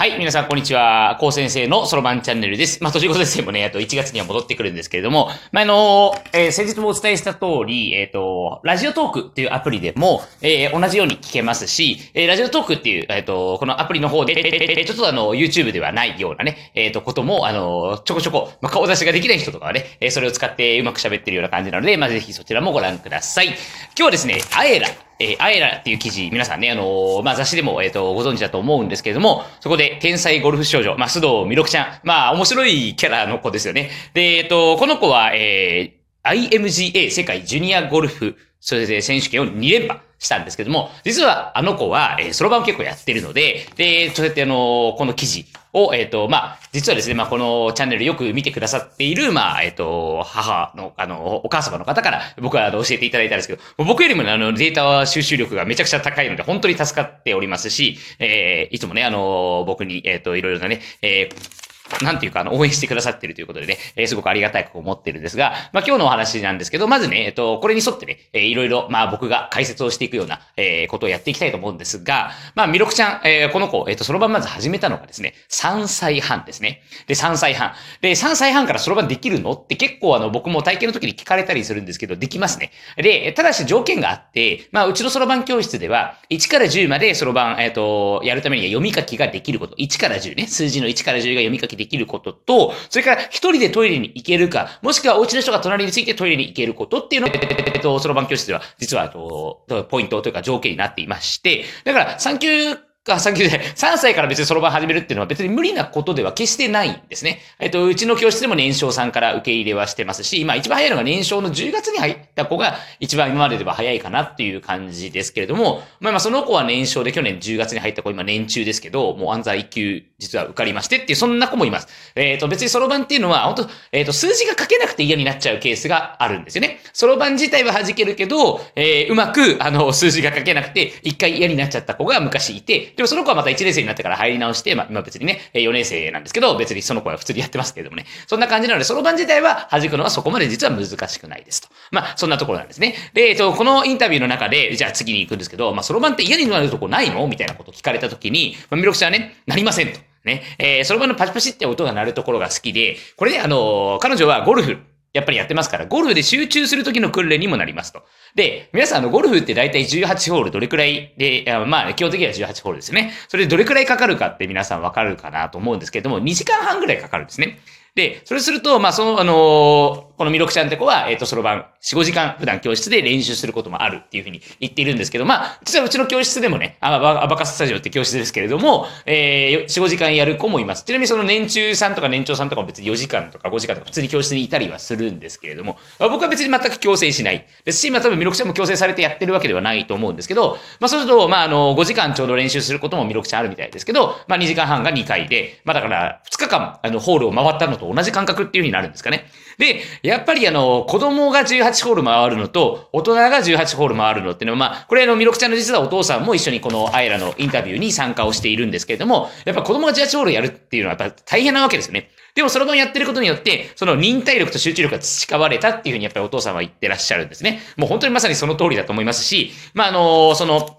はい、皆さん、こんにちは。高先生のそろばんチャンネルです。まあ、途中先生もね、あと1月には戻ってくるんですけれども、まあ、あのえー先日もお伝えした通り、えっ、と、ラジオトークっていうアプリでも、えー同じように聞けますし、えーラジオトークっていう、えっ、と、このアプリの方で、えーちょっとあの、YouTube ではないようなね、えっ、と、ことも、あの、ちょこちょこ、まあ、顔出しができない人とかはね、えーそれを使ってうまく喋ってるような感じなので、まあ、ぜひそちらもご覧ください。今日はですね、アエラ、えー、アエラっていう記事、皆さんね、あのーまあ、雑誌でも、えっ、と、ご存知だと思うんですけれども、そこで、天才ゴルフ少女、まあ、須藤弥勒ちゃん、まあ、面白いキャラの子ですよね。で、えっ、と、この子は、えー、IMGA 世界ジュニアゴルフ、それで選手権を2連覇したんですけども、実はあの子は、えー、そろばん結構やってるので、で、そうやってあのこの記事を、えっ、と、まあ、実はですね、まあ、このチャンネルよく見てくださっている、まあ、えっ、と、母の、あの、お母様の方から僕はあの教えていただいたんですけど、僕よりもあの、データ収集力がめちゃくちゃ高いので、本当に助かっておりますし、えー、いつもね、あの、僕に、えっ、と、いろいろなね、えーなんていうか、あの、応援してくださってるということでね、えーすごくありがたいく思ってるんですが、まあ、今日のお話なんですけど、まずね、えっと、これに沿ってね、えーいろいろ、まあ、僕が解説をしていくような、えーことをやっていきたいと思うんですが、まあ、みろくちゃん、えーこの子、えっと、そろばんまず始めたのがですね、3歳半ですね。で、3歳半。で、3歳半からそろばんできるのって結構あの、僕も体験の時に聞かれたりするんですけど、できますね。で、ただし条件があって、まあ、うちのそろばん教室では、1から10までそろばん、えっ、と、やるためには読み書きができること。1から10ね。数字の1から10が読み書きできることと、それから一人でトイレに行けるか、もしくはお家の人が隣についてトイレに行けることっていうのが、えっと、そろばん教室では、実は、えっと、ポイントというか条件になっていまして、だから、3級か、3級で、3歳から別にそろばん始めるっていうのは別に無理なことでは決してないんですね。えっと、うちの教室でも年少さんから受け入れはしてますし、今一番早いのが年少の10月に入った子が一番今まででは早いかなっていう感じですけれども、まあまあその子は年少で去年10月に入った子今年中ですけど、もう安西1級実は受かりましてっていう、そんな子もいます。えっと、別にそろばんっていうのは、本当えっと、数字が書けなくて嫌になっちゃうケースがあるんですよね。そろばん自体は弾けるけど、えーうまく、あの、数字が書けなくて、一回嫌になっちゃった子が昔いて、でもその子はまた1年生になってから入り直して、まあ今別にね、4年生なんですけど、別にその子は普通にやってますけれどもね。そんな感じなので、そろばん自体は弾くのはそこまで実は難しくないですと。まあ、そんなところなんですね。で、えっと、このインタビューの中で、じゃあ次に行くんですけど、まあ、そろばんって嫌になるとこないの？みたいなことを聞かれたときに、まあ、ミロクちゃんはね、なりませんと。ね。えー、そろばんのパチパチって音が鳴るところが好きで、これね、あのー彼女はゴルフ、やっぱりやってますから、ゴルフで集中する時の訓練にもなりますと。で、皆さん、あの、ゴルフって大体18ホールどれくらいで、まあ、基本的には18ホールですよね。それでどれくらいかかるかって皆さんわかるかなと思うんですけれども、2時間半くらいかかるんですね。で、それすると、まあ、その、あのーこのミロクちゃんって子は、えっ、と、そろばん、4、5時間普段教室で練習することもあるっていうふうに言っているんですけど、まあ、実はうちの教室でもね、アバアバカスタジオって教室ですけれども、えー、4、5時間やる子もいます。ちなみにその年中さんとか年長さんとかも別に4時間とか5時間とか普通に教室にいたりはするんですけれども、まあ僕は別に全く強制しない。ですし、まあ多分ミロクちゃんも強制されてやってるわけではないと思うんですけど、まあそうすると、まああの、5時間ちょうど練習することもミロクちゃんあるみたいですけど、まあ2時間半が2回で、まあだから2日間、あの、ホールを回ったのと同じ感覚っていう風になるんですかね。で、やっぱりあの、子供が18ホール回るのと、大人が18ホール回るのっていうのは、まあ、これあの、ミロクちゃんの実はお父さんも一緒にこのアイラのインタビューに参加をしているんですけれども、やっぱ子供が18ホールやるっていうのはやっぱ大変なわけですよね。でもそれをやってることによって、その忍耐力と集中力が培われたっていうふうにやっぱりお父さんは言ってらっしゃるんですね。もう本当にまさにその通りだと思いますし、まあ、あの、その、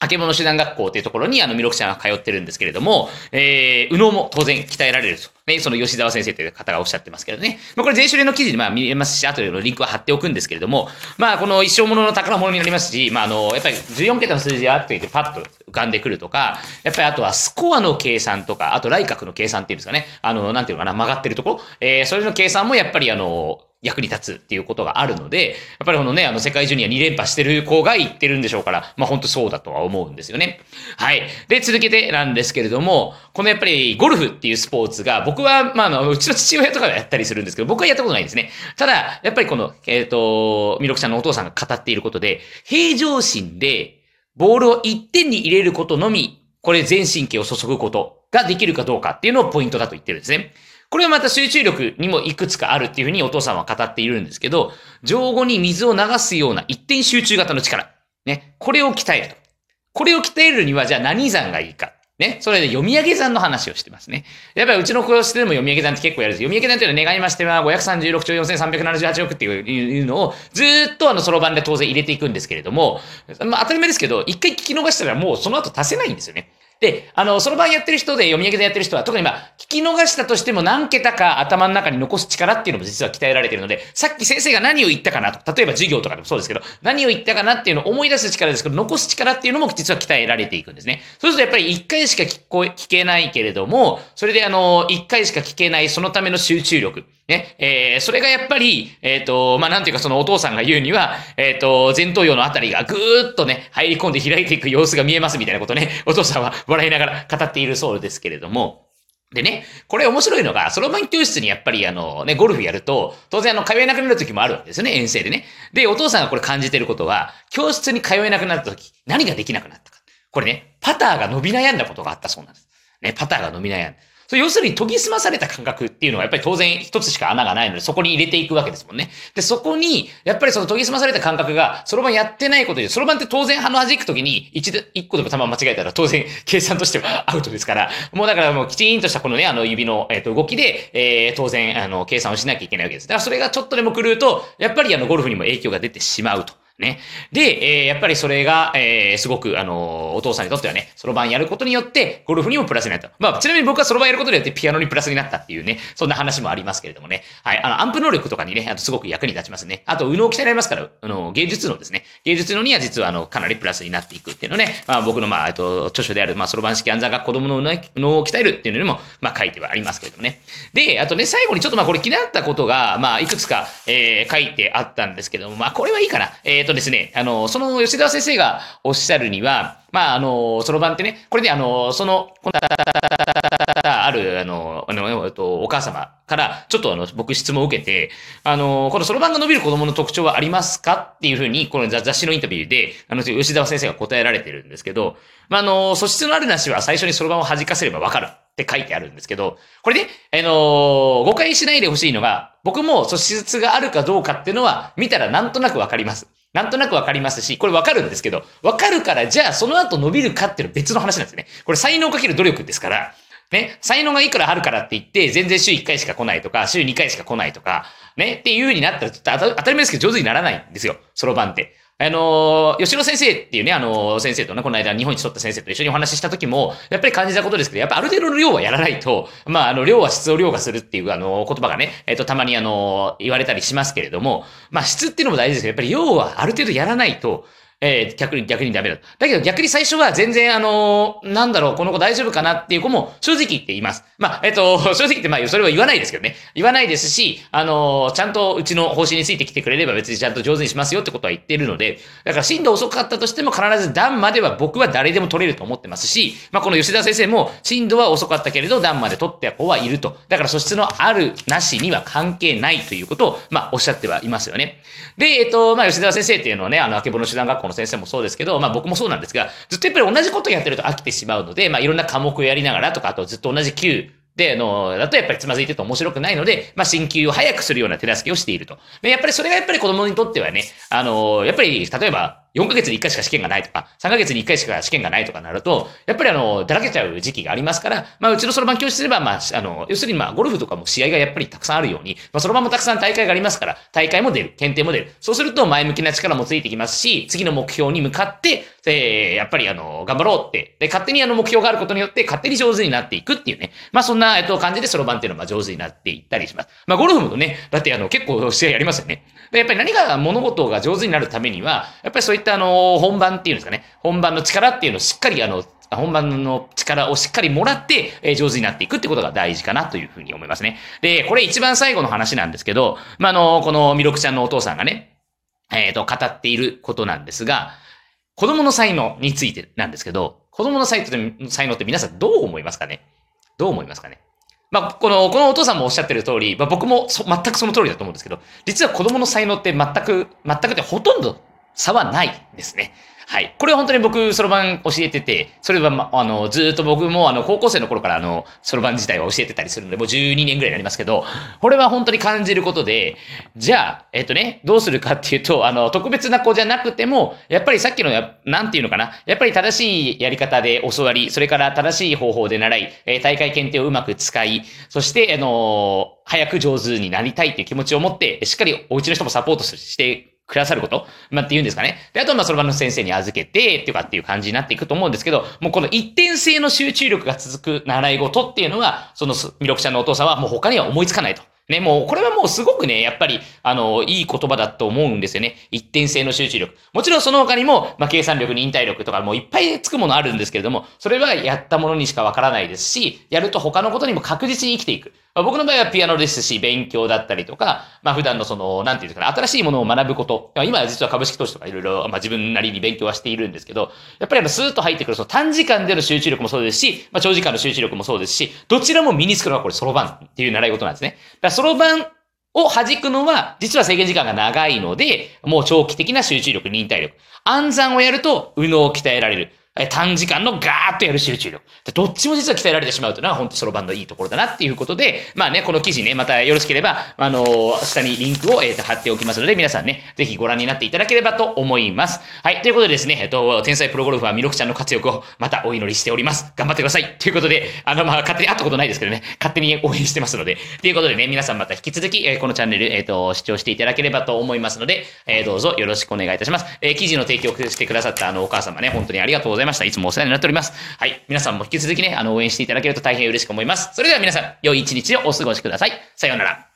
あけぼの手段学校っていうところにあのミロクちゃんが通ってるんですけれども、えー、右脳も当然鍛えられると。ね、その吉沢先生という方がおっしゃってますけどね。まあ、これ、全種類の記事でまあ見れますし、後でのリンクは貼っておくんですけれども、まあ、この一生ものの宝物になりますし、まあ、あの、やっぱり14桁の数字があっていてパッと浮かんでくるとか、やっぱりあとはスコアの計算とか、あと来角の計算っていうんですかね。あの、なんていうのかな、曲がってるところ。えー、それの計算もやっぱりあの、役に立つっていうことがあるので、やっぱりこのね、あの世界ジュニア2連覇してる子が言ってるんでしょうから、まあ本当そうだとは思うんですよね。はい。で、続けてなんですけれども、このやっぱりゴルフっていうスポーツが、僕は、まああの、うちの父親とかがやったりするんですけど、僕はやったことないですね。ただ、やっぱりこの、えっ、と、ミロクちゃんのお父さんが語っていることで、平常心で、ボールを1点に入れることのみ、これ全神経を注ぐことができるかどうかっていうのをポイントだと言ってるんですね。これはまた集中力にもいくつかあるっていうふうにお父さんは語っているんですけど、上後に水を流すような一点集中型の力。ね。これを鍛えると。これを鍛えるには、じゃあ何算がいいか。ね。それで読み上げ算の話をしてますね。やっぱりうちの教室でも読み上げ算って結構やるんです。読み上げ算というのは願いましては536兆4378億っていうのをずっとあの、そろばんで当然入れていくんですけれども、まあ当たり前ですけど、一回聞き逃したらもうその後足せないんですよね。で、あの、そろばんやってる人で読み上げでやってる人は、特にまあ、聞き逃したとしても何桁か頭の中に残す力っていうのも実は鍛えられてるので、さっき先生が何を言ったかなと、例えば授業とかでもそうですけど、何を言ったかなっていうのを思い出す力ですけど、残す力っていうのも実は鍛えられていくんですね。そうするとやっぱり一回しか聞こえ、聞けないけれども、それであの、一回しか聞けないそのための集中力。ね、えー、それがやっぱり、えっ、ー、と、まあ、なんていうかそのお父さんが言うには、えっ、ー、と、前頭葉のあたりがぐーっとね、入り込んで開いていく様子が見えますみたいなことね、お父さんは笑いながら語っているそうですけれども、でね、これ面白いのが、そろばん教室にやっぱりあのね、ゴルフやると、当然あの、通えなくなる時もあるわけですよね、遠征でね。で、お父さんがこれ感じてることは、教室に通えなくなった時、何ができなくなったか。これね、パターが伸び悩んだことがあったそうなんです。ね、パターが伸び悩んだ。それ要するに研ぎ澄まされた感覚っていうのはやっぱり当然一つしか穴がないのでそこに入れていくわけですもんね。で、そこに、やっぱりその研ぎ澄まされた感覚が、そろばんやってないことで、そろばんって当然鼻弾くときに一一個でも球間違えたら当然計算としてはアウトですから、もうだからもうきちんとしたこのね、あの指の、えっ、ー、と動きで、えー、当然、あの、計算をしなきゃいけないわけです。だからそれがちょっとでも狂うと、やっぱりあの、ゴルフにも影響が出てしまうと。ね。で、えー、やっぱりそれが、えー、すごく、あのー、お父さんにとってはね、そろばんやることによって、ゴルフにもプラスになった。まあ、ちなみに僕はそろばんやることによってピアノにプラスになったっていうね、そんな話もありますけれどもね。はい。あの、アンプ能力とかにね、あとすごく役に立ちますね。あと、右脳鍛えられますから、あの、芸術のですね、芸術のには実は、あの、かなりプラスになっていくっていうのね、まあ、僕の、まあ、えっと、著書である、まあ、そろばん式暗算が子供の脳を鍛えるっていうのにも、まあ、書いてはありますけれどもね。で、あとね、最後にちょっとまあ、これ気になったことが、まあ、いくつか、えー、書いてあったんですけども、まあ、これはいいかな。え、ー、とですね、あの、その吉田先生がおっしゃるには、まあ、あの、そろばんってね、これで、あの、その、ある、あの、あの、えっと、お母様から、ちょっとあの、僕質問を受けて、あの、このそろばんが伸びる子供の特徴はありますかっていうふうに、この雑誌のインタビューで、あの、吉田先生が答えられてるんですけど、まあ、あの、素質のあるなしは最初にそろばんを弾かせればわかるって書いてあるんですけど、これね、あの、誤解しないでほしいのが、僕も素質があるかどうかっていうのは、見たらなんとなくわかります。なんとなくわかりますし、これわかるんですけど、わかるから、じゃあその後伸びるかっていうのは別の話なんですね。これ才能かける努力ですから、ね、才能がいくらあるからって言って、全然週1回しか来ないとか、週2回しか来ないとか、ね、っていう風になったら、ちょっと当たり前ですけど上手にならないんですよ。そろばんって。あの吉野先生っていうね、あの先生とね、この間日本一取った先生と一緒にお話しした時も、やっぱり感じたことですけど、やっぱある程度の量はやらないと、まあ、あの、量は質を量化するっていう、あの、言葉がね、えっ、と、たまにあの、言われたりしますけれども、まあ、質っていうのも大事ですけど、やっぱり量はある程度やらないと、えー、逆に、逆にダメだと。だけど逆に最初は全然あのー、なんだろう、この子大丈夫かなっていう子も正直言って言います。まあ、えっ、ー、と、正直言ってまあ、それは言わないですけどね。言わないですし、あのー、ちゃんとうちの方針についてきてくれれば別にちゃんと上手にしますよってことは言ってるので、だから進度遅かったとしても必ず段までは僕は誰でも取れると思ってますし、まあ、この吉田先生も進度は遅かったけれど段まで取った子はいると。だから素質のある、なしには関係ないということを、まあ、おっしゃってはいますよね。で、えっ、と、まあ、吉田先生っていうのはね、あの、あけぼの手段学校の先生もそうですけど、ど、まあ僕もそうなんですが、ずっとやっぱり同じことやってると飽きてしまうので、まあいろんな科目をやりながらとか、あとずっと同じ級で、あの、だとやっぱりつまずいてると面白くないので、まあ、進級を早くするような手助けをしていると。で、やっぱりそれがやっぱり子供にとってはね、あの、やっぱり、例えば、4ヶ月に1回しか試験がないとか、3ヶ月に1回しか試験がないとかなると、やっぱりあの、だらけちゃう時期がありますから、まあ、うちのそろばん教室すれば、まあ、あの、要するにまあ、ゴルフとかも試合がやっぱりたくさんあるように、まあ、そろばんもたくさん大会がありますから、大会も出る、検定も出る。そうすると前向きな力もついてきますし、次の目標に向かって、えー、やっぱりあの、頑張ろうって、で、勝手にあの目標があることによって、勝手に上手になっていくっていうね。まあ、そんな、えっと、感じでそろばんっていうのは上手になっていったりします。まあ、ゴルフもね、だってあの、結構試合やりますよね。で、やっぱり何か物事が上手になるためには、やっぱりそういったあの、本番っていうんですかね、本番の力っていうのをしっかりあの、本番の力をしっかりもらって、え、上手になっていくってことが大事かなというふうに思いますね。で、これ一番最後の話なんですけど、まあ、あの、このミロクちゃんのお父さんがね、えっ、ー、と、語っていることなんですが、子供の才能についてなんですけど、子供の才能って皆さんどう思いますかね？どう思いますかね？まあ、この、このお父さんもおっしゃってる通り、まあ、僕も全くその通りだと思うんですけど、実は子供の才能って全く、全くってほとんど差はないですね。はい。これは本当に僕、そろばん教えてて、それは、ま、あの、ずっと僕も、あの、高校生の頃から、あの、そろばん自体は教えてたりするので、もう12年ぐらいになりますけど、これは本当に感じることで、じゃあ、えっとね、どうするかっていうと、あの、特別な子じゃなくても、やっぱりさっきのや、なんていうのかな、やっぱり正しいやり方で教わり、それから正しい方法で習い、え、大会検定をうまく使い、そして、あの早く上手になりたいっていう気持ちを持って、しっかりお家の人もサポートしてくださること、まあ、って言うんですかね。で、あとはまあ、その場の先生に預けて、っていうかっていう感じになっていくと思うんですけど、もうこの一点性の集中力が続く習い事っていうのは、その魅力者のお父さんはもう他には思いつかないと。ね、もう、これはもうすごくね、やっぱり、あの、いい言葉だと思うんですよね。一点性の集中力。もちろんその他にも、まあ、計算力、忍耐力とかもういっぱいつくものあるんですけれども、それはやったものにしかわからないですし、やると他のことにも確実に生きていく。まあ、僕の場合はピアノですし、勉強だったりとか、まあ、普段のその、なんていうかね、新しいものを学ぶこと。今は実は株式投資とかいろいろ、まあ、自分なりに勉強はしているんですけど、やっぱりあの、スーッと入ってくる、その短時間での集中力もそうですし、まあ、長時間の集中力もそうですし、どちらも身につくのはこれ、そろばんっていう習い事なんですね。そろばんを弾くのは、実は制限時間が長いので、もう長期的な集中力、忍耐力。暗算をやると、右脳を鍛えられる。短時間のガーッとやる集中力。どっちも実は鍛えられてしまうというのは本当そろばんのいいところだなっていうことで、まあね、この記事ね、またよろしければ、あのー、下にリンクを、えー、と貼っておきますので、皆さんね、ぜひご覧になっていただければと思います。はい、ということでですね、えっ、と、天才プロゴルファーミロクちゃんの活躍をまたお祈りしております。頑張ってください。ということで、あの、まあ、勝手に会ったことないですけどね、勝手に応援してますので、ということでね、皆さんまた引き続き、えー、このチャンネル、えっ、と、視聴していただければと思いますので、えどうぞよろしくお願いいたします。え記事の提供してくださったあの、お母様ね、本当にありがとうございますました。いつもお世話になっております。はい。皆さんも引き続きね、あの、応援していただけると大変嬉しく思います。それでは皆さん、良い一日をお過ごしください。さようなら。